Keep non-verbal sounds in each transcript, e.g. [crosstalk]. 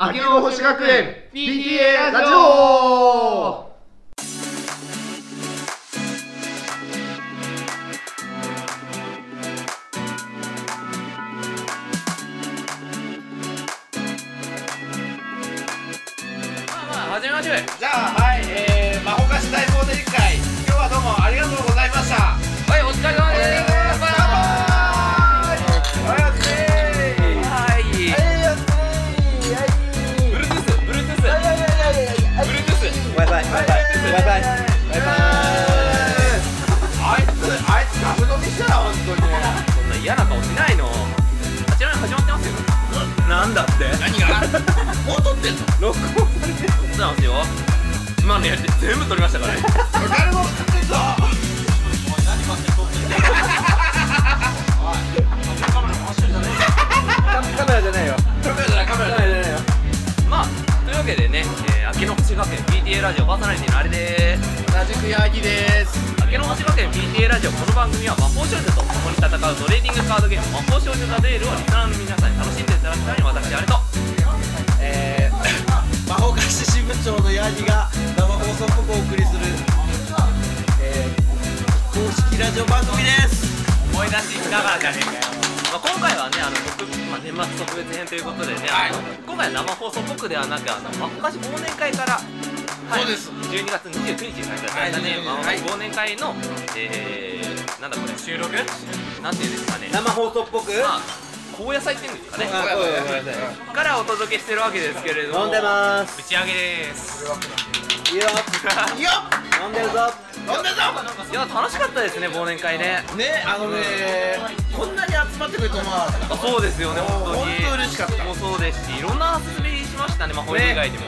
秋の星学園 PTA ラジオ。ってんの？録音されてるそうなんですよ今のやつ全部撮りましたからね。誰も撮ってんぞカメラじゃないよ。カメラじゃないカメラじゃないカメラじゃないよ。まあというわけでね、えー、明けの星学園 PTA ラジオパーソナリティのあれでーす。同じくヤギです明けの星学園 PTA ラジオこの番組は魔法少女と共に戦うトレーディングカードゲーム魔法少女ザデールをリスナーの皆さんに楽しんでいただくために私あれとえー、魔法菓子支部長のヤギが生放送っぽくお送りする、えー、公式ラジオ番組です。思い出しながらじゃねえかよ、まあ、今回はねあの特、まあ、年末特別編ということでね、はい。今回は生放送っぽくではなくあのまあ昔忘年会から、はい、そうです。12月29日に開催されたね、はい。まあはい。忘年会の、えー、なんだこれ。収録？なんていうんですかね。生放送っぽく？まあ高野菜ってい。うんですかねからお届けしてるわけですけれども。飲んでます。打ち上げです。いいよ。いいよ。飲んでるぞ。飲んでぞ。いや楽しかったですね忘年会ね。ねあのねこんなに集まってくれると思わなかったあそうですよね本当に。本当嬉しかった。もそうですしいろんな遊びしましたねまあホイ以外でも、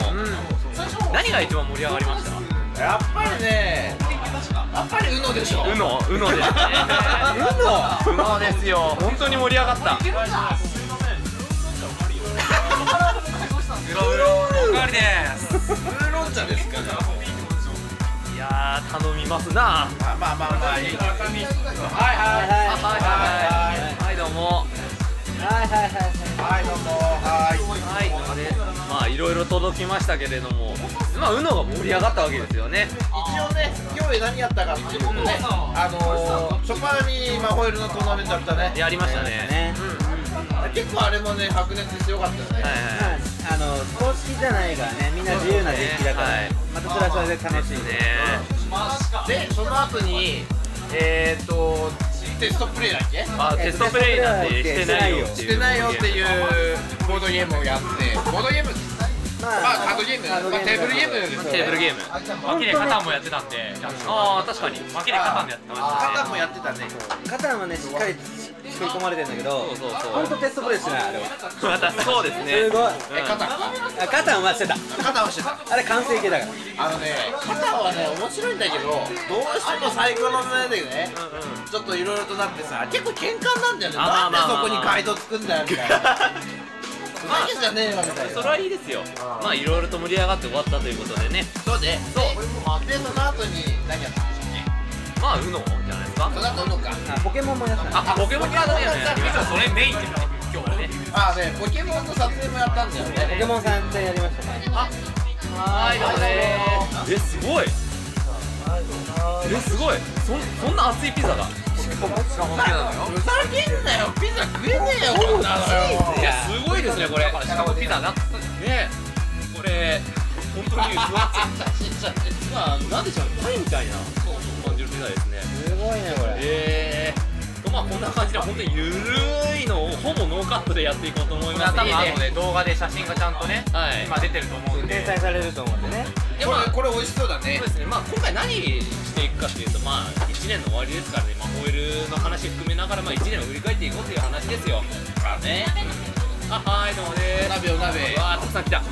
何が一番盛り上がりました？やっぱりねやっぱり UNO でしょ。うの？うのですねうの。ですよ。本当に盛り上がった。うろうろおかわりです。ウーロン茶ですからいやー頼みますな。まあまあまあまあいいはい。はいあはいはいはい。はいどうもはいはいはいはい。はいどうも。はい。はいどうもですまあいろいろ届きましたけれども。まあうのが盛り上がったわけですよね。一応ね今日何やったかっていうとねあのー、初パにマホイルのトーナメントやったね。やりましたね。ね。結構あれもね白熱してよかったよね、はいはいはい。まああの公式じゃないからね、みんな自由なデッキだからはい。またそれはそれで楽しい。ね。でその後にえー、っとテストプレイだっけ？あテストプレイなんてしてないよっていうしてないよっていうボードゲームをやってボードゲーム。ままあカードゲーム。まあ、テーブルゲーム。ですよねテーブルゲーム。マキでカタンもやってたんで、ああ確かに。マキでカタンでやってましたね。カタンもやってたねカタンはねしっかり作り込まれてるんだけどそうそうそう。本当テストプレイしてないあれは。またそうですね。すごい。えカタンあカタンはしてた。カタンはしてた。あれ完成形だから。あのねカタンはね面白いんだけどどうしても最後の目でね。ちょっといろいろとなってさ結構喧嘩なんだよね。あなんでそまあまあまあ。こにガイドつくんだよみたいな。[laughs] ふざけんじゃねえよみたいな。それはいいですよ。まあいろいろと盛り上がって終わったということでね。そうね。そう。でその後に何やった？まあ UNO じゃないですか？けその後のか。あポケモンもやったあポケモンカードゲームやりましたそれメインでね、今日はね。あね。ポケモンの撮影もやったんだよね。ポケモンさんでやりました。ねはいどうもでー。すえすごい。えすごい。そそんな熱いピザが？ふざけんなよ。ピザ食えねえよこんなのよ。いやすごいですねこれ。しかもピザなねこれ本当に分厚いまあなんでしょう？パイみたいな感じるピザですね。すごいねこれ。えー。とまあこんな感じで本当にゆるいのをほぼノーカットでやっていこうと思います。多分後で。動画で写真がちゃんとね、はい。今出てると思うんで。掲載されると思うんでね。でまあこれ美味しそうだね。そうですね。まあ今回何していくかっていうとまあ1年の終わりですからね。まあホイールの話含めながらまあ1年を振り返っていこうという話ですよ。まあね。あはいどうもでーす。お鍋お鍋。うわーたくさん来た。う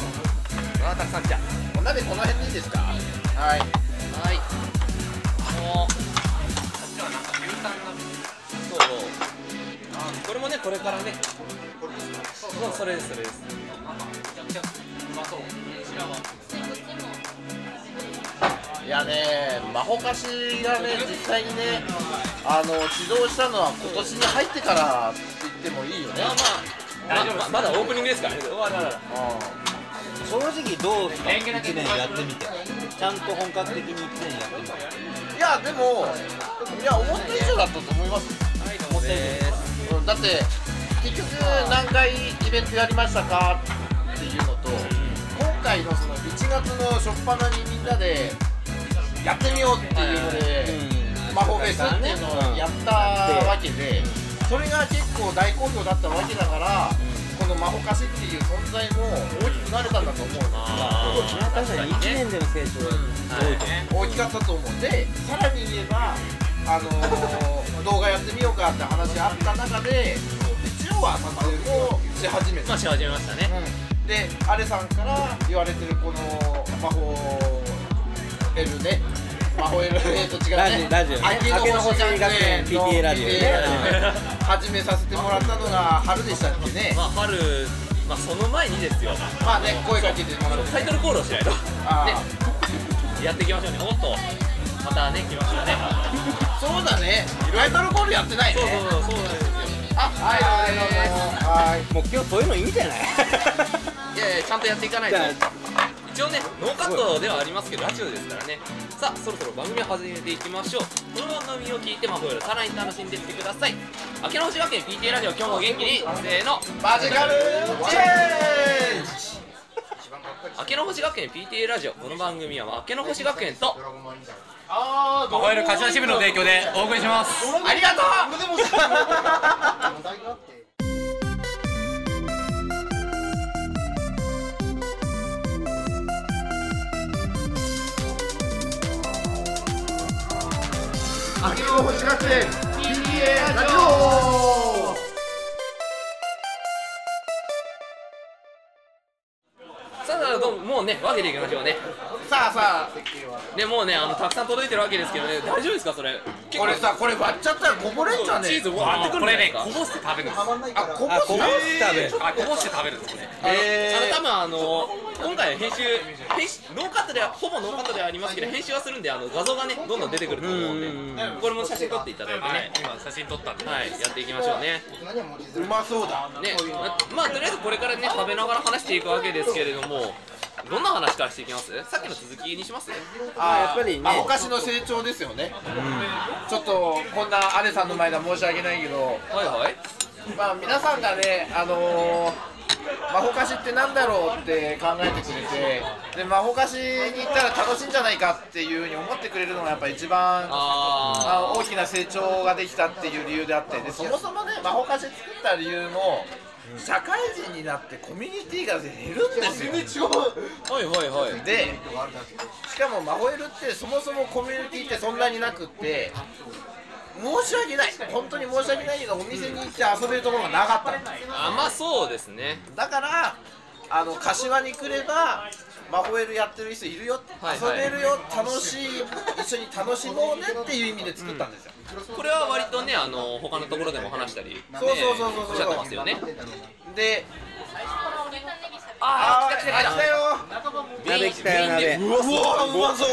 わーたくさん来た。お鍋この辺でいいですか？はい。はいもうそう。これもねこれからね。そうそれですそれです。いやね魔法菓子がね実際にねあの指導したのは今年に入ってからって言ってもいいよね。まあまあまあままだオープニングですからね。うわらららうどうですか？1年やってみて。ちゃんと本格的に1年やってみていやでもいや思った以上だったと思います思った以上うんだって結局何回イベントやりましたかっていうのと今回のその1月の初っ端にみんなでやってみようっていうので魔法フェスっていうのをやったわけでそれが結構大好評だったわけだからこの魔法貸しっていう存在も大きくなれたんだと思うんですよいや確かに1年での成長多いと思う。大きかったと思うんでさらに言えばあのー [laughs] 動画やってみようかって話あった中で一応は撮影もし始めた、まあし始めましたね。うん。でアレさんから言われてるこの魔法エルね魔法えーと違うねラジオラジオね。秋の星学園の PTA ラジオね PTA ラジオ始めさせてもらったのが春でしたっけね。まあ春まあその前にですよ。まあね声かけてもらって。タイトルコールをしないと。やっていきましょうね。おっと。またね来ましたね。ーそうだね。タイトルコールやってないね。そうそうそうそうなんですよ。あはいはいどうもはい。もう今日そういうのいいんじゃない？[laughs] いやいやちゃんとやっていかないと一応ねノーカットではありますけどラジオですからね。さあそろそろ番組を始めていきましょう。この番組を聞いて魔法よりさらに楽しんでいってください。明けの星学園 PTA ラジオ今日も元気にせーの。マジカルチェンジ。[laughs] 明けの星学園 PTA ラジオ。この番組は明けの星学園とあーどうもマホエル柏支部の提供でお送りします。ありがとう [laughs] 秋の星学園 PTA ラジオさあさあどうももうね分けていきましょうね。さあさあ。でもうねあのたくさん届いてるわけですけどね大丈夫ですかそれ？これさこれ割っちゃったらこぼれんじゃねチーズわーってくるんこれね。こぼして食べるんです。あこぼあこぼして食べる。あこぼして食べるんですね。あの、えーあの多分あの今回編集編集ノーカットではほぼノーカットではありますけど編集はするんであの画像がねどんどん出てくると思うんで。これも写真撮っていただいてはい。ね今写真撮ったんではい。やっていきましょうね。うまそうだ。ね。ままあとりあえずこれからね食べながら話していくわけですけれどもどんな話からしていきます？さっきの続きにします？あやっぱりね。まあお菓子の成長ですよね、ちょっとこんなアレさんの前では申し訳ないけど。はいはい。まあ皆さんがねあのー魔法菓子ってなんだろうって考えてくれてで魔法菓子に行ったら楽しいんじゃないかっていうふうに思ってくれるのがやっぱ一番ああ大きな成長ができたっていう理由であって。でそもそもね魔法菓子作った理由も社会人になってコミュニティが減るんですよ。あはいはいはい。でしかもマホエルってそもそもコミュニティってそんなになくって申し訳ない。本当に申し訳ないけどお店に行って遊べるところがなかった。のあまあそうですね。だからあの柏に来ればマホエルやってる人いるよ、はいはい。遊べるよ。楽しい。一緒に楽しもうねっていう意味で作ったんですよ、これは割とねあの他のところでも話したり、ね、そうそうそうそう。そうおっしゃってますよね。でああー来た来た来た。よ。鍋来たよ鍋。うわうまそう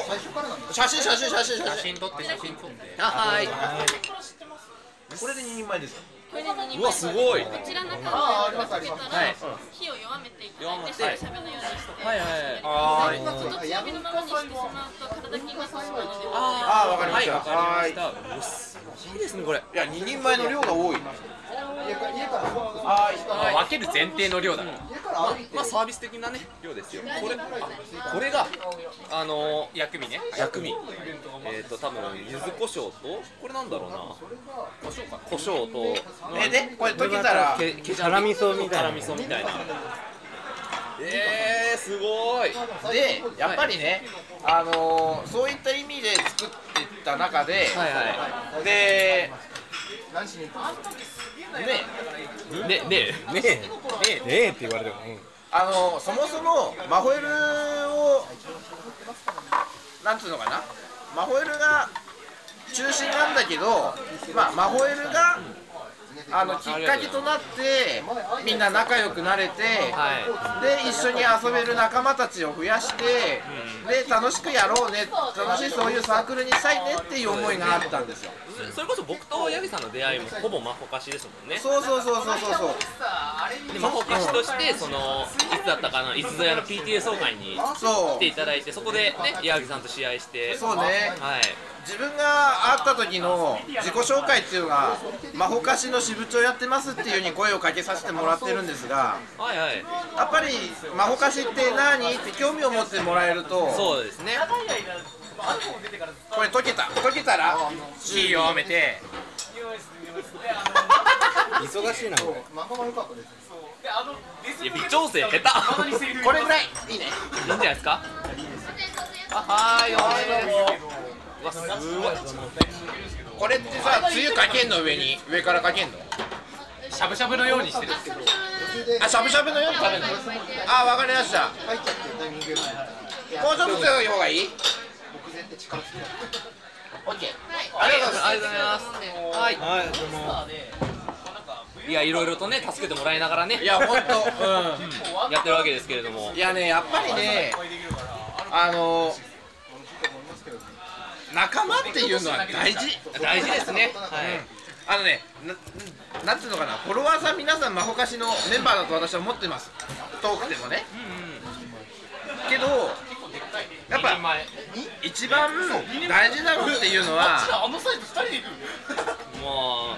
写真写真写真写真撮って写真撮って。あはい。これで2人前ですか？これで何うわすごい。こちら中にあーありますかけたらはい。火を弱めていただいて弱めて。すぐ喋るようにしてはいはいはい。ちょっと強火のままにしてしまうと体にがそうなのでああーわかりました。はい。わかりましたいですねこれ。いや2人前の量が多い。まあ分ける前提の量だからまあ、まあサービス的なね量ですよ。これあこれがあの薬味ね。薬味。えっ、ー、と多分柚子胡椒とこれなんだろうな。胡椒とえでこれ溶けたらけけ辛味噌みたいな。辛味噌みたいな。えー、すごい。でやっぱりね、あのーそういった意味で作っていった中で、はいはでねいねねねえ。ねえ。ねえ。って言われてもあのーそもそもマホエルをなんつうのかな。マホエルが中心なんだけど、まあ、マホエルがあのきっかけとなってみんな仲良くなれて、はで一緒に遊べる仲間たちを増やして、で楽しくやろうね。楽しいそういうサークルにしたいねっていう思いがあったんですよそれこそ僕と八木さんの出会いもほぼマホカシですもんね。そうそうそうそうそうそう。でマホカシとしてそのいつだったかないつぞやの PTA 総会に来ていただいてそこでね八木さんと試合して。そうね。はい。自分が会った時の自己紹介っていうのが魔法菓子の支部長やってますっていう風に声をかけさせてもらってるんですがはいはい。やっぱり魔法菓子って何？って興味を持ってもらえるとそうですねこれ溶けた溶けたら火弱めて。忙しいなこれ。いや微調整下手。これぐらいいいねいいんじゃないですか？あはーいはいどうもうわすごい。これってさつゆかけんの上に上からかけんの？しゃぶしゃぶのようにしてるあしゃぶしゃぶのように食べるの？あわかりました。もうちょっと強い方がいい？オッケーありがとうございますありがとうございますはい。はいどうも。いやいろいろとね助けてもらいながらね。いや本当うやってるわけですけれども。んいやねやっぱりねあの仲間っていうのは大事。大事ですね。はい。あのねななんていうのかな。フォロワーさん皆さん魔法菓子のメンバーだと私は思ってます。遠くてもね。けどやっぱ一番大事なのっていうのはも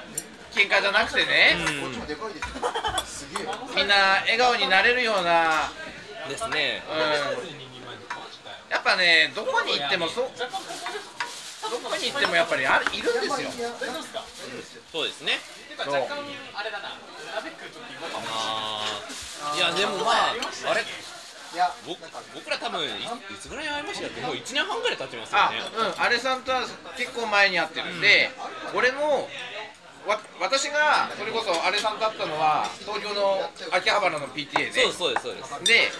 喧嘩じゃなくてね。みんな笑顔になれるような、ですね。うん、やっぱねどこに行ってもそうどこに行ってもやっぱりあるいるんですよ。そうですね。そう。いやでもまああれ僕僕ら多分いいつぐらいに会いましたっけ？もう1年半ぐらい経ちますよあねうんあれさんとは結構前に会ってるんで、俺もわ私がそれこそあれさんと会ったのは東京の秋葉原の PTA でそうですそうですそうです。で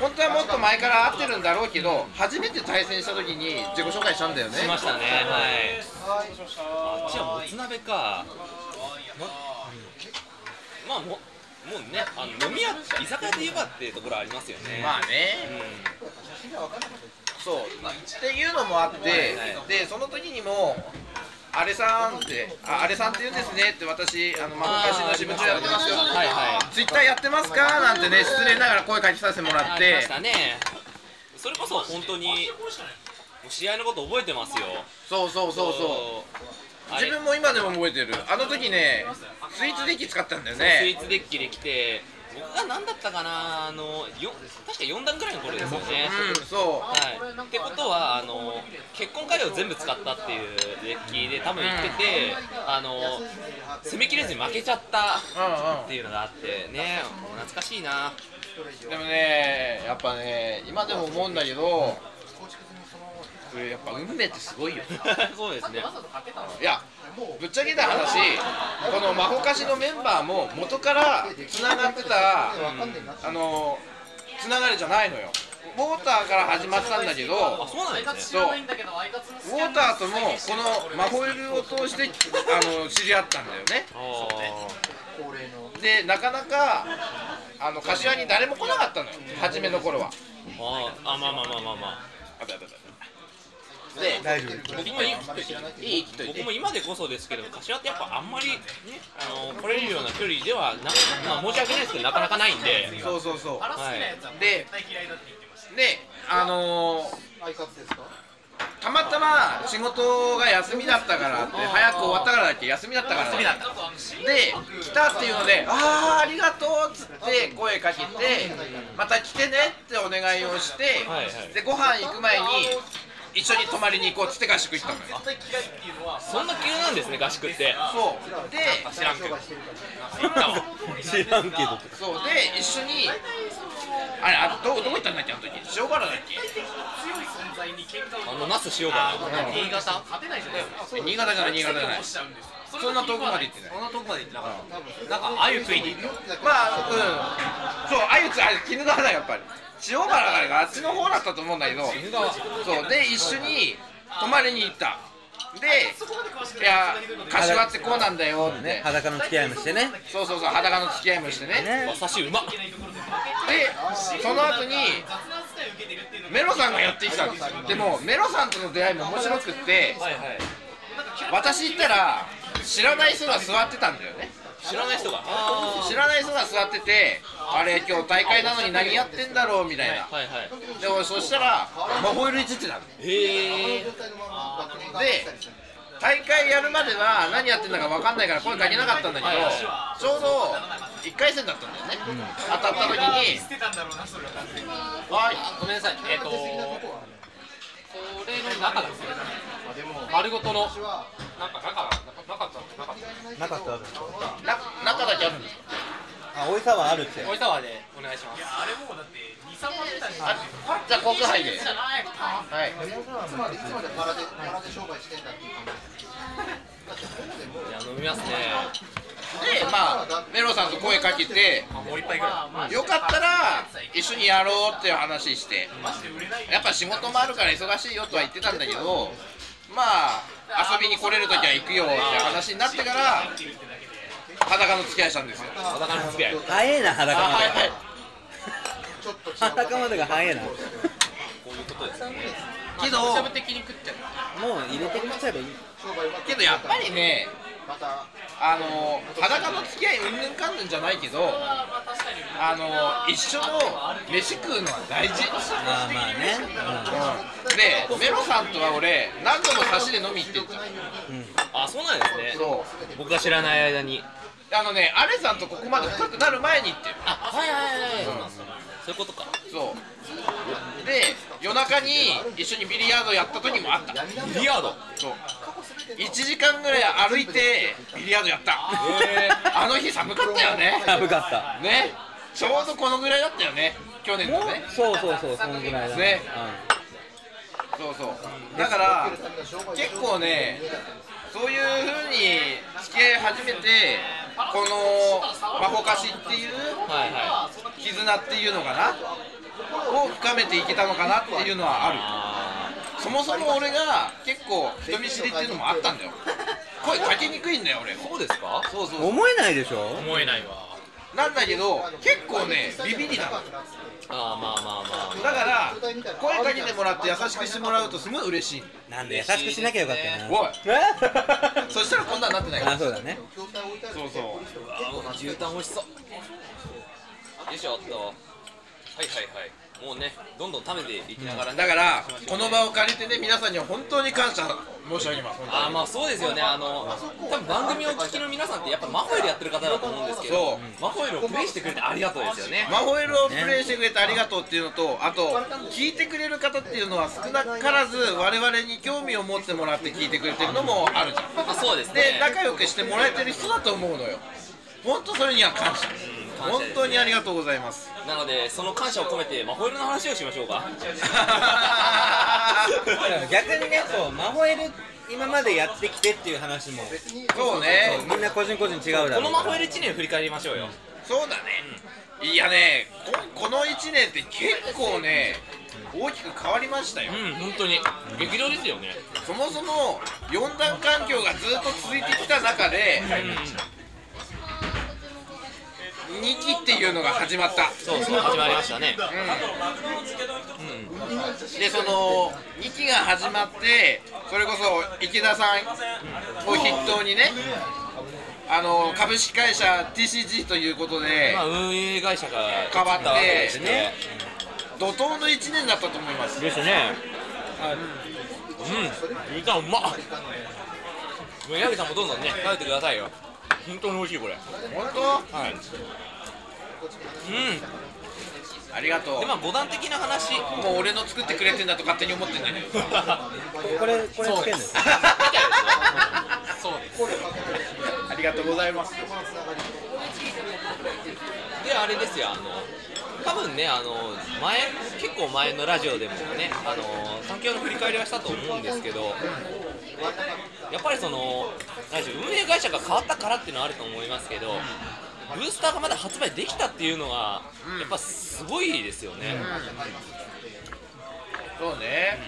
本当はもっと前から会ってるんだろうけど初めて対戦した時に自己紹介したんだよね。しましたねはい。あっちはもつ鍋か。まあももうねあの飲み屋居酒屋で言えばっていうところありますよね。まあね。そう。っていうのもあって、でその時にもあれさんってああれさんって言うんですねって私あの魔法菓子の支部長やってますよ。はいはい。ツイッターやってますか？なんてね失礼ながら声かけさせてもらっありまてしたね。それこそ本当にもう試合のこと覚えてますよ。そうそうそう。そう自分も今でも覚えてる。あの時ねスイーツデッキ使ったんだよスイねーツデッキで来て僕が何だったかなあのよ確か4段ぐらいの頃ですよね、うんそはい、ってことはあの結婚カレーを全部使ったっていうデッキで多分行ってて、あの攻めきれずに負けちゃったううんっていうのがあってね懐かしいな。うんでもねやっぱね今でも思うんだけどこれやっぱ運命ってすごいよ [laughs] そうですね。いやぶっちゃけた話この魔法菓子のメンバーも元からつながってた、あのつながりじゃないのよ。ウォーターから始まったんだけどあそうなんですね。そう。ウォーターともこの魔法湯を通してあの知り合ったんだよね。あでなかなかあの柏に誰も来なかったのよ。初めの頃は。ー。あまあまあまあまあまあ。あったあったあったで大丈夫僕もいい僕も今でこそですけど柏ってやっぱあんまりねあの来れるような距離ではな、まあ、申し訳ないですけどなかなかないんでそうそうそうはいでであのーたまたま仕事が休みだったからって早く終わったからだっけ休みだったからで来たっていうので「ああありがとう」っつって声かけて「また来てね」ってお願いをして、はいはいでご飯行く前に一緒に泊まりに行こうっつって合宿行ったのよ。そんな急なんですね合宿って。そう。で知らんけど知らんけど。そう。で一緒にあれあどどこ行ったんだっけあの時。塩原だっけ。あの那須塩原。新潟え新潟じゃない新潟じゃない。そんな遠くまで行ってない。そんなとこまで行ってなかった。なんかあゆ食いに行ったまあうん。そうあゆつあれ鬼怒川だよやっぱり塩原があっちの方だったと思うんだけどそう。で一緒に泊まりに行った。でいや柏ってこうなんだよって、ね裸の付き合いもしてね。そうそうそう裸の付き合いもしてね。ね。馬刺しうまっでその後にメロさんがやってきたんですよ。でもメロさんとの出会いも面白くってはいはい。私行ったら知らない人が座ってたんだよね知らない人が。あ知らない人が座っててあれ今日大会なのに何やってんだろうみたいな。はいはいでもそしたらマホイールいじってたのへえで大会やるまでは何やってんだか分かんないから声かけなかったんだけどちょうど1回戦だったんだよね、当たった時にはいごめんなさい。えっ、とこれの中ですよ丸ごとのなんか中がなかったなかった。なかったらあるんですかな中だけあるんですか？あおいさはあるっておいさわでお願いし。ますあじゃあ国杯ではい。じ。ゃあ飲みますね。でまあメロさんと声かけてもう一杯ぐらい。よかったら一緒にやろうっていう話して。やっぱ仕事もあるから忙しいよとは言ってたんだけどまあ遊びに来れる時は行くよって話になってから裸の付き合いしたんですよ。裸の付き合い。早えな裸まで。あはいはい。裸までが早えな。もこういうことですね。けどしゃぶ的に食っちゃう。う入れてくっちゃえばいい。けどやっぱりねあの裸の付き合いうんぬんかんぬんじゃないけどあの一緒の飯食うのは大事。まあまあね、でメロさんとは俺何度も差しで飲み行ってるじゃん。あそうなんですね。そう。僕が知らない間に。あのねアレさんとここまで深くなる前に行ってる。あはいはいはいはい。そういうことか。そう。で夜中に一緒にビリヤードやった時もあった。ビリヤード？そう1時間ぐらい歩いてビリヤードやった。あの日寒かったよね。寒かった。ね。ちょうどこのぐらいだったよね。去年のね。そうそうそうそのぐらいだね。そうそう。だから結構ねそういう風に付き合い始めてこのマホカシっていう絆っていうのかな？を深めていけたのかなっていうのはある。あそもそも俺が結構人見知りっていうのもあったんだよ。声かけにくいんだよ俺。ーそうですか？そうそうう。ん思えないでしょ？思えないわ。なんだけど結構ねビビりなの。あーまあまあまあだから声かけてもらって優しくしてもらうとすごい嬉しい。なんで優しくしなきゃよかったよな。おい。え [laughs] そしたらこんなんなってないから。あそうだね。そうそう。あー牛タン美味しそう。よいしょっと。はいはいはいもうねどんどん食べていきながらね。だからこの場を借りてね皆さんには本当に感謝申し上げますあーまあそうですよね。あの多分番組を聞きの皆さんってやっぱマホイルやってる方だと思うんですけどマホイルをプレイしてくれてありがとうですよねマホエルをプレイしてくれてありがとうっていうのとあと聞いてくれる方っていうのは少なからず我々に興味を持ってもらって聞いてくれてるのもあるじゃん。まあそうですでね仲良くしてもらえてる人だと思うのよ。本当それには感謝感謝です本当にありがとうございます。なのでその感謝を込めてマホイルの話をしましょうか。[laughs] 逆にねそうマホエル今までやってきてっていう話も。そうね。みんな個人個人違うだろうこのマホイル1年振り返りましょうよ。そうだね。いやねここの1年って結構ね大きく変わりましたよ。うん本当に。激動ですよね。そもそも四段環境がずっと続いてきた中で2期っていうのが始まった。そうそう始まりましたね。でその2期が始まってそれこそ池田さんを筆頭にねあの株式会社 TCG ということでまあ運営会社が変わってね。怒涛の1年だったと思います。ですね。うん。みかんうま。っもう矢部さんもどんどんね食べてくださいよ。本当に美味しいこれ。本当？はいうん。ありがとう。でまあ五段的な話。もう俺の作ってくれてんだと勝手に思ってんだけど [laughs] これこれつけんそう。です。ありがとうございます。であれですよ。あの多分ねあの前結構前のラジオでもねあの環境の振り返りはしたと思うんですけどやっぱりその何でしょう運営会社が変わったからっていうのはあると思いますけどブースターがまだ発売できたっていうのはやっぱすごいですよね、そうね。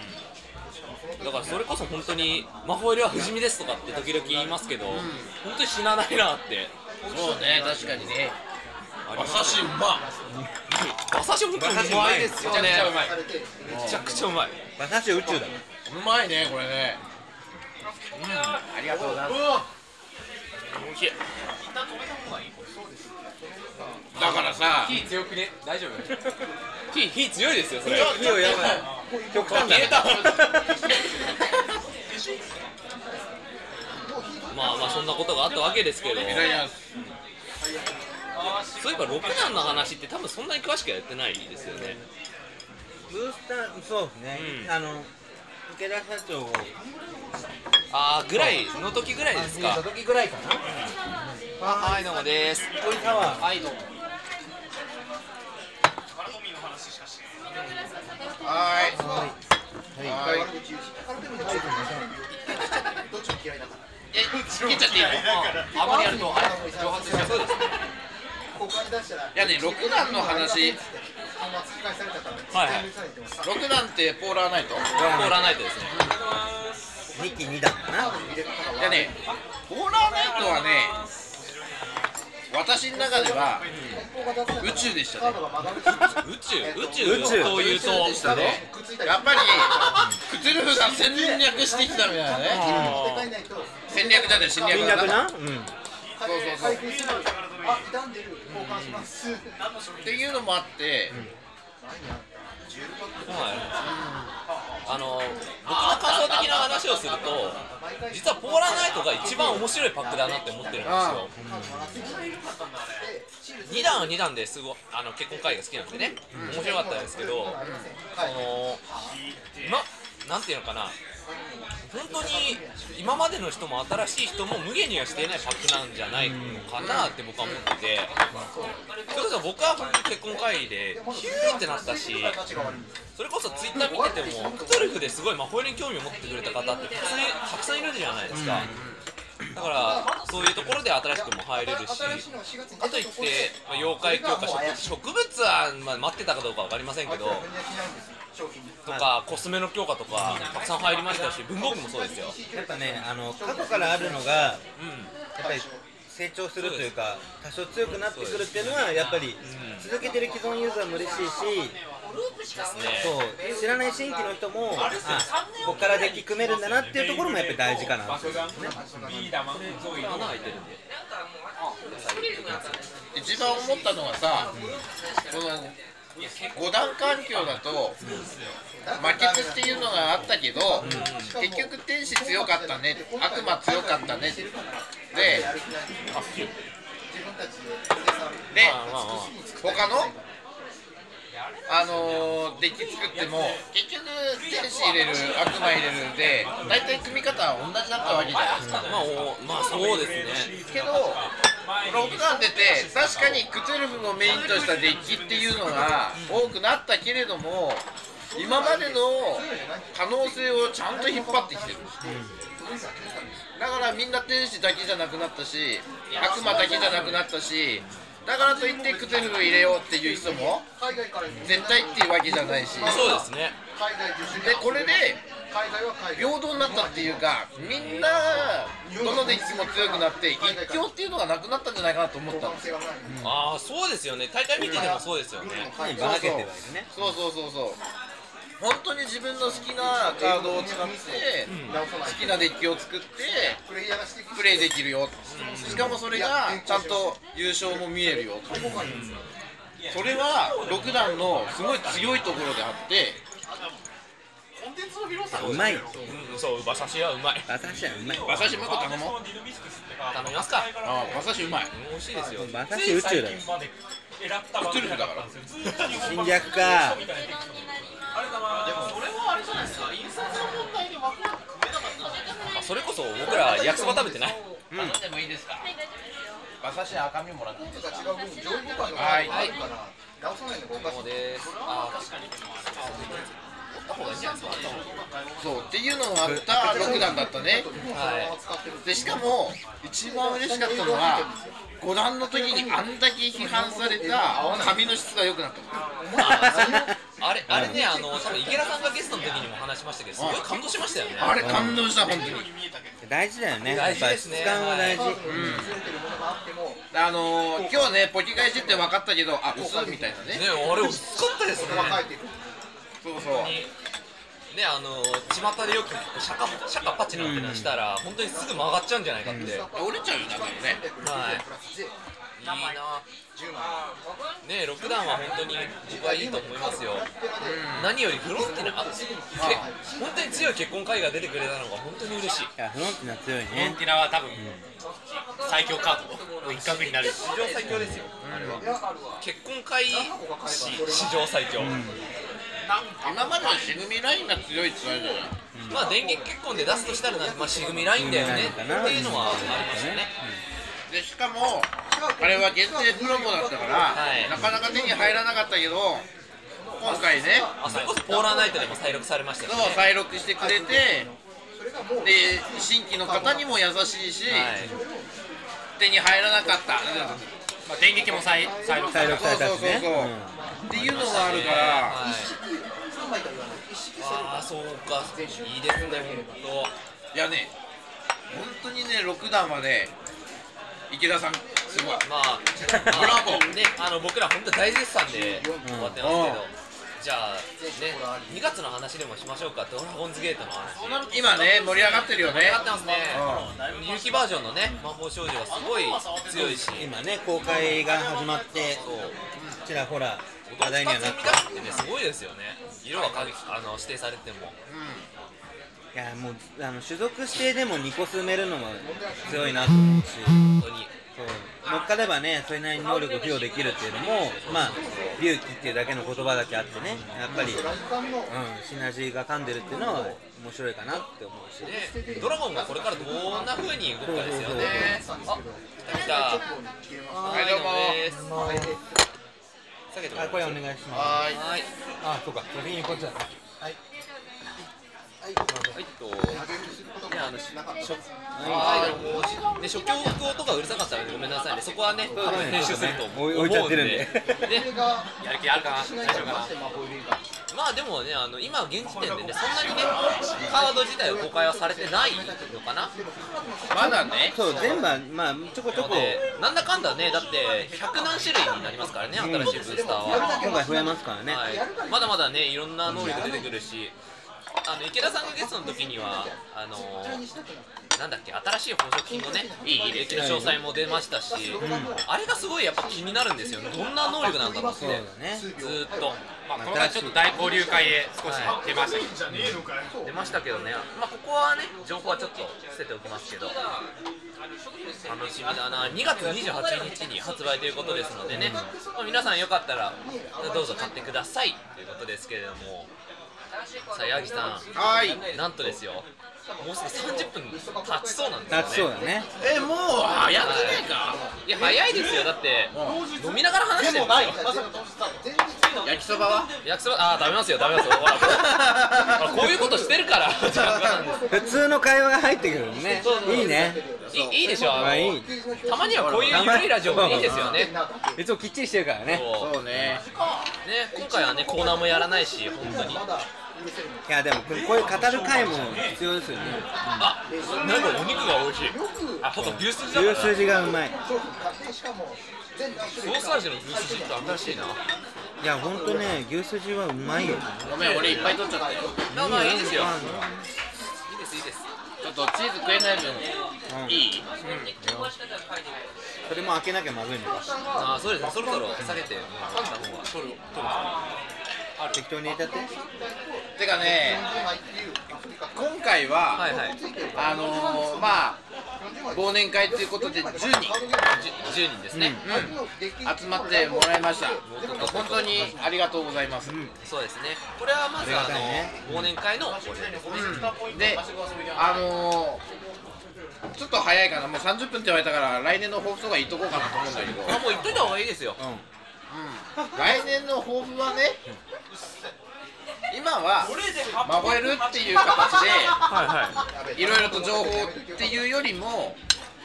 だからそれこそ本当に「魔法入れは不死身です」とかって時々言いますけど、本当に死なないなって。そうね確かにね。馬刺しうま馬刺し本当にうまいですよね。めちゃくちゃうまいめちゃくちゃうまい。馬刺し宇宙だ。うまいねこれね。ありがとうございます。美味しいだからさ。火強くね？大丈夫？火火強いですよそれ。火をやばい。極端だ消えたまあまあそんなことがあったわけですけど。そういえば六男の話って多分そんなに詳しくはやってないですよね。ブースターそうですね、うん。あの池田社長を。ああぐらいの時ぐらいですか。時ぐらいかな。はいどうもです。こうはい。うタワーはい。どうもはい。はい。はい。え切っちゃってい。い。のあまりやるとあれ蒸発しちゃうそうですい。やね六段の話はい。六段ってポーラーナイトポーラーナイトですね2期2段かない。やねポーラーナイトはね私の中では宇宙でしたね。宇宙？宇宙？宇宙。というとでしたね。やっぱりクトゥルフが戦略してきたみたいなね。戦略じゃね侵略だな。戦略な？うん。そうそうそうっていうのもあって。はいあの僕の感想的な話をすると実はポーラーナイトが一番面白いパックだなって思ってるんですよ。2段は2段ですごいあの結婚会が好きなんでね。面白かったですけどそのまなんていうのかな本当に今までの人も新しい人も無限にはしていないパックなんじゃないのかなって僕は思っててそれこそ僕は本当に結婚会議でヒューってなったしそれこそツイッター見ててもクトゥルフですごい魔法に興味を持ってくれた方ってたくさんたくさんいるじゃないですか。だからそういうところで新しくも入れるしあといって、まあ、妖怪強化植植物は、まあ、待ってたかどうか分かりませんけどとかコスメの強化とかたくさん入りましたし文房具もそうですよ。やっぱねあの過去からあるのがうん。やっぱり成長するというか多少強くなってくるっていうのはやっぱり続けてる既存ユーザーも嬉しいしそう知らない新規の人もあここからデッキ組めるんだなっていうところもやっぱり大事かなっていうね。一番思ったのがさこの五段環境だと負けずっていうのがあったけど結局天使強かったね悪魔強かったね。でで他のあのー、デッキ作っても結局天使入れる悪魔入れるで大体組み方は同じだったわけじゃないですか。まあおまあそうですね。けど6段出て確かにクトゥルフをメインとしたデッキっていうのが多くなったけれども今までの可能性をちゃんと引っ張ってきてる。だからみんな天使だけじゃなくなったし悪魔だけじゃなくなったしだからといってクトゥルフ入れようっていう人も絶対っていうわけじゃないし。そうですね。でこれで平等になったっていうかみんなどのデッキも強くなって一強っていうのがなくなったんじゃないかなと思った。んですよああそうですよね。大会見ててもそうですよね。ばらけてるわけね。そうそうそうそう。本当に自分の好きなカードを使って好きなデッキを作ってプレイできるよ。しかもそれがちゃんと優勝も見えるよ。それは6段のすごい強いところであってうまいうんそう馬刺しはうまい。馬刺しはうまい。馬刺し頼もう。頼みますか。あ馬刺しうまい。美味しいですよ。馬刺し宇宙だよだから。侵略かあそれこそ僕ら焼きそば食べてない？頼んでもいいですか？馬刺し赤身もらっていいですかはいはいそうですあ確かにった方がいいんじゃない。です。かそうっていうのがあった6段だったね。はい。でしかも一番嬉しかったのは5段の時にあんだけ批判された髪の質が良くなったあれあれねあの多分池田さんがゲストの時にも話しましたけどすごい感動しましたよね。あれ感動した本当に。大事だよね。大事ですね。やっぱ質感は大事、はい。あのー、今日ねポキ返しって分かったけどあ薄みたいなね。ねあれ薄かったですねそうそう。ねあの巷でよくシャカシャカパチなんてのしたら、本当にすぐ曲がっちゃうんじゃないかって、折れちゃうよだからね。はい。いいな。ねロックダウンは本当に僕はいいと思いますよ、何よりフロンティナあけ本当に強い結婚会が出てくれたのが本当に嬉しい。いやフロンティナ強いコンねティナは多分最強カード。の一角になる。史上最強ですよ、あれは。結婚会史史上最強、今までのしぐみラインが強いって言われたじゃん。まあ電源結婚で出すとしたらな、まあ、しぐみラインだよね。っていうのはありましたよね、でしかもあれは限定プロモだったから、はい。なかなか手に入らなかったけど今回ねあそれこそポーラーナイトでも再録されましたそうよね再録してくれてで新規の方にも優しいし、はい。手に入らなかった。まあ電撃も再再録されたしね。そうそうそうっていうのがあるから、はいああそうか。いいですね本いやね本当にね6段まで池田さんすごい。当まあ [laughs] ブラボー。ねあの僕ら本当大絶賛で終わってますけど、じゃあね2月の話でもしましょうか。ドラゴンズゲートの話。今ね盛り上がってるよね。盛り上がってますね。有機バージョンのね魔法少女がすごい強いし。今ね公開が始まってちらほら話題にはなってねすごいですよね。色はかあの指定されても。いやもうあの種族指定でも2個進めるのも強いなと思うし。本当に。そう。乗っかればねそれなりに能力を付与できるっていうのもまあ隆起っていうだけの言葉だけあってね。やっぱり、うん、シナジーが噛んでるっていうのは面白いかなって思うし。でドラゴンがこれからどんな風に動くかですよね。あ来た来た。はいどうも。です下げてもらあこれおいます願いします。はーい。はい。あそうか。先にこっちだはい。と、ね、あの、し初、はい、ね、初教語とかうるさかったので、ごめんなさい。ね、そこはね、多分編集すると思う置い。置い。ちゃってるんでね、やる気あるかな大丈夫かなまあでもね、あの今現時点でね、そんなにね、カード自体は公開はされてないのかな？まだね。そう全部はまあちょこちょこ。で、なんだかんだね、だって100何種類になりますからね、新しいブースターは。今回増えますからね、はい、まだまだね、いろんな能力出てくるし、あの池田さんがゲストの時には、あのなんだっけ、新しい宝飾品のね、いい履歴の詳細も出ましたし、あれがすごいやっぱ気になるんですよ、どんな能力なんだろうって、ずーっと。まあこの前ちょっと大交流会で少し出ましたけど出ましたけどね、まあ、ここはね、情報はちょっと捨てておきますけど、楽しみだな、2月28日に発売ということですのでね、まあ、皆さんよかったらどうぞ買ってくださいということですけれども、さあ、八木さん、はーい。なんとですよ、もうすぐ30分経ちそうなんですよね。そうだね。えもう早くねえか？い。や、早いですよ、だって、飲みながら話してるんですよ。焼きそばは？焼きそば、あー、食べますよ、食べますよ。ほらほら。[laughs] こういうことしてるから、[laughs] 普通の会話が入ってくるね。いいね。いいいいでしょ、あのまあいい。たまにはこういう緩いラジオもいいですよね。いつもきっちりしてるからね。そう。そうね。ね、今回はね、コーナーもやらないし、本当に。いやでもこういう語る回も必要ですよね。あ、なんかお肉が美味しい。あ、ほんと牛すじだから。牛すじがうまい。ソーサージの牛すじって新しいな。いやほんとね牛すじはうまいよ。ごめん俺いっぱい取っちゃったよ。まあまあいいですよ。いうん。いですいいです。ちょっとチーズ食えない分いい？それも開けなきゃまずいあ、そうですね。そろそろ下げて。方が。取る。適当に入れちゃっててかね今回は、はいはい。あのー、まあ忘年会ということで10人、じゅ10人ですね。うん、集まってもらいました。本当にありがとうございます、そうですね。これはまずああの忘年会のですね。であのー、ちょっと早いかな。もう30分って言われたから来年の抱負とか言っとこうかなと思うんだけど、あ、もう言っといた方がいいですよ。来年の抱負はね今はマホエルっていう形ではいはい。ろいろと情報っていうよりも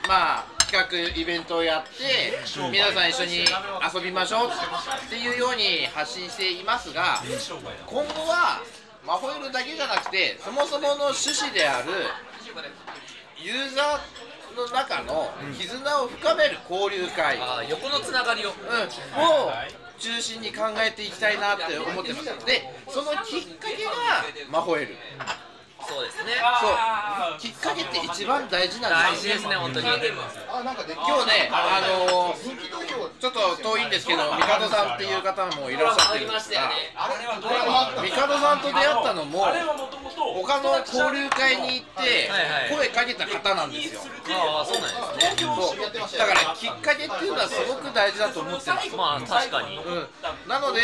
まあ企画イベントをやって皆さん一緒に遊びましょうっていうように発信していますが今後はマホエルだけじゃなくてそもそもの趣旨であるユーザーの中の絆を深める交流会、横のつながりを。うん、を中心に考えていきたいなって思ってます。でそのきっかけがマホエル。そうですね。そう。きっかけって一番大事なんですよ大事ですね本当に。今日ねあのーちょっと遠いんですけど帝さんっていう方もいらっしゃってるんですが帝さんと出会ったのも他の交流会に行って声かけた方なんですよ。ああそうなんですね。そう。だからきっかけっていうのはすごく大事だと思ってます。まあ確かに。うん、なので、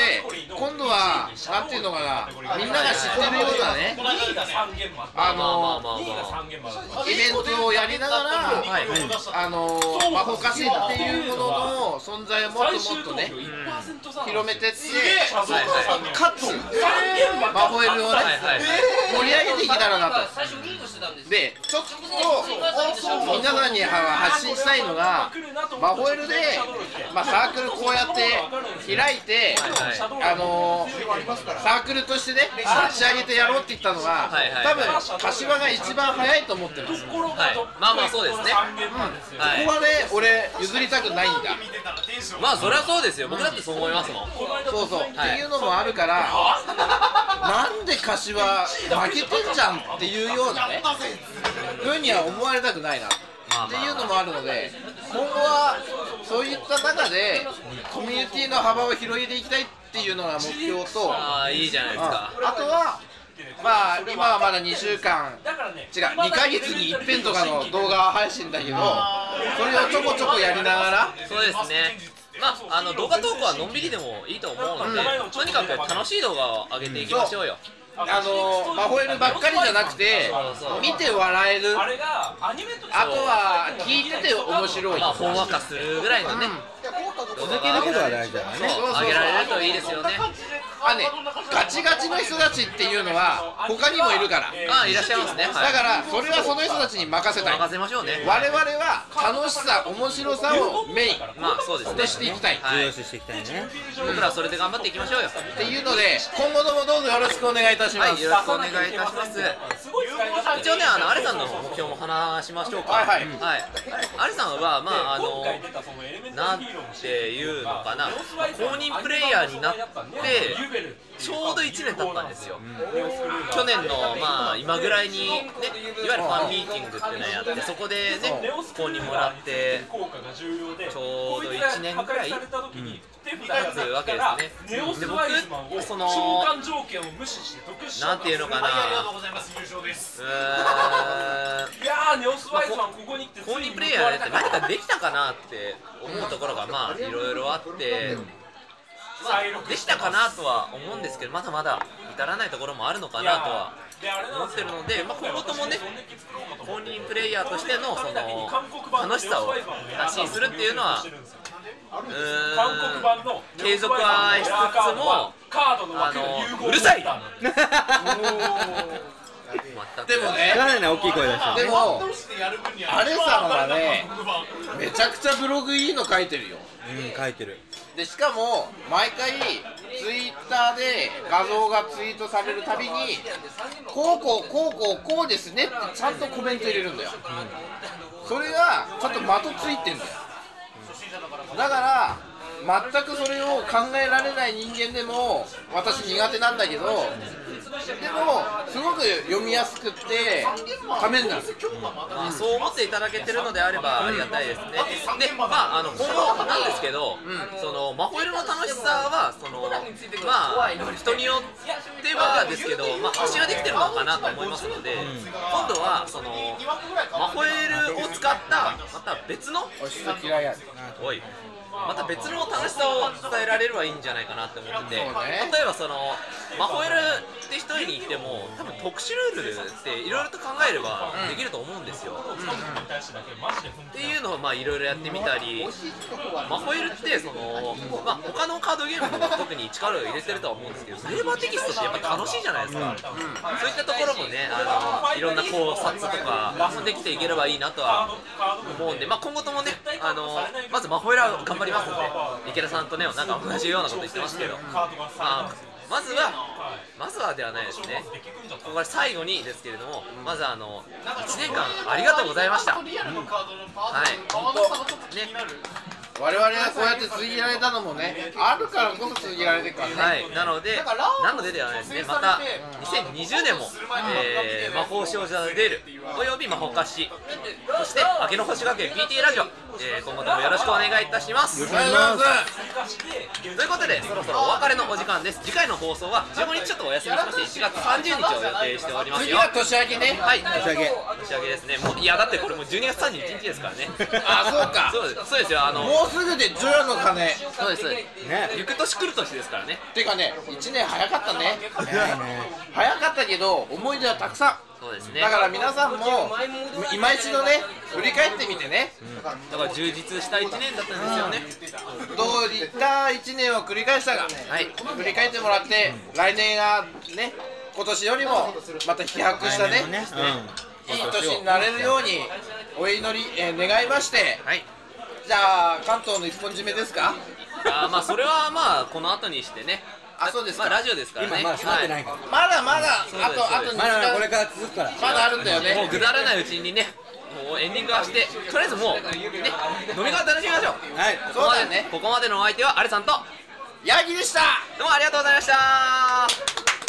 今度は、なんていうのかな、みんなが知ってるようなね、あのイベントをやりながら、はい。あの魔法カシっていうものの存在をもっともっとね、広めてって、はい。はいかつ、魔法エル。をね、盛り上げていけたらなと。で、ちょっと皆さんに発信したいのが、魔法エルで、まあ、サークルこうやって開いて、はいあのサークルとしてね、立ち上げてやろうって言ったのが、多分柏が一番早いと思ってます。こはい。まあまあそうですね。はい。こはね、俺、譲りたくないんだ。まあそれはそうですよ。僕だってそう思いますもん。そうそう、はい。っていうのもあるから、なんで柏負けてんじゃんっていうようなね、ふうには思われたくないな。まあっていうのもあるので、今後はそういった中で、コミュニティの幅を広げていきたいっていうのが目標と、ああいいじゃないですか。あとは、まあ、今はまだ2週間、違う、2ヶ月に一遍とかの動画配信だけど、それをちょこちょこやりながら、そうですね。まあ、あの動画投稿はのんびりでもいいと思うので、とにかく楽しい動画を上げていきましょうよ。あのマホエルばっかりじゃなくて見て笑える。あれがアニメとあとは聞いてて面白い。まあ、ほんわかするぐらいのね、続けることが大事だからね。そう。上げられるといいですよね。あねガチガチの人たちっていうのは他にもいるから。ああ、いらっしゃいますね。はい、だからそれはその人たちに任せたい。任せましょうね。我々は楽しさ面白さをメイン。まあ、そうですね。としていきたい。はい。重要視していきたいね。僕らはそれで頑張っていきましょうよ。っていうので今後ともどうぞよろしくお願いいたします。はい、よろしくお願いいたします。一応ね、あの、アレさんの目標も話しましょうか。はいはい。はい。アレさんは、まあ、あの、なんていうのかな、公認プレイヤーになって、ちょうど1年経ったんですよ。去年の、まあ、今ぐらいに、ね、いわゆるファンミーティングっていうのをやって、そこでね、公認もらって、ちょうど1年ぐらい経つわけですね。で、僕、その、召喚条件を無視して得しなんていうのかな、うーん、いやーネオスワイズマンここに来て公認プレイヤーで何かできたかなって思うところがまあいろいろあって、まあ、できたかなとは思うんですけどまだまだ至らないところもあるのかなとは思ってるので、まあ、今後ともね公認プレイヤーとしてのその楽しさを発信するっていうのはう韓国ーん版の継続はしつつもあ枠のうるさい [laughs] でもねなんでね大きい声出してるでもアレさんはねめちゃくちゃブログいいの書いてるようん書いてる。でしかも毎回ツイッターで画像がツイートされるたびにこうこうこうこうこうですねってちゃんとコメント入れるんだよ、それがちょっと的ついてんだよ。だから全くそれを考えられない人間でも私苦手なんだけどでもすごく読みやすくってためになるまあ、そう思っていただけてるのであればありがたいですね。で、まあ、あの今後なんですけど、そのマホエルの楽しさはそのまあ人によってはですけど、まあ発信はできてるのかなと思いますので、今度はそのマホエルを使ったまた別のおしそ嫌いやでおい。また別の楽しさを伝えられればいいんじゃないかなって思ってて、ね。例えばそのマホエルって一人に言っても多分特殊ルールっていろいろと考えればできると思うんですよ、っていうのをまあいろいろやってみたり。マホエルってその、まあ、他のカードゲームも特に力を入れてるとは思うんですけどフレーバーテキストってやっぱ楽しいじゃないですか、そういったところもねあのいろんな考察とかもできていければいいなとは思うんで、まあ、今後ともねあのまずマホエルは頑張りますので池田さんとねなんか同じようなこと言ってますけど、まあ、まずはまずはではないですね。ここから最後にですけれどもまずあの1年間ありがとうございました、はい。ね我々がこうやって続けられたのもねあるからこそ続けられてるからね、はい、なので、なのでではないですね、また2020年も、えー魔法少女デールおよび魔法菓子、そして明けの星学園 PTA ラジオ、えー今後ともよろしくお願いいたします。お願いしますということで、そろそろお別れのお時間です。次回の放送は15日ちょっとお休みしまして、1月30日を予定しておりますよ。年明けねはい、年明け年明けですね。もういやだってこれもう12月31日ですからね。[laughs] あそうかそうです。そうですよ。あのもうすぐで除夜の鐘そうです。ね行く年来る年ですからね。てかね1年早かったね早かったけど思い出はたくさそうですね。んだから皆さんも今一度ね振り返ってみてねだから充実した1年だったんですよね。どういった1年を繰り返したかはい。振り返ってもらって来年がね今年よりもまた飛躍したねねいい年になれるようにお祈り、えー願いましてはい。じゃあ関東の一本締めですか？あーまあそれはまあこの後にしてね。あそうですか。まあラジオですからね。今まだ閉まってないはから。まだまだあとあと2そうです。まだまだこれから続くから。まだあるんだよい。もうねぐだらないうちにね、もうエンディングはして、とりあえずもうね飲み会楽しみましょう。はい。そうだよねここまでのお相手はアレさんとヤギでした。どうもありがとうございました。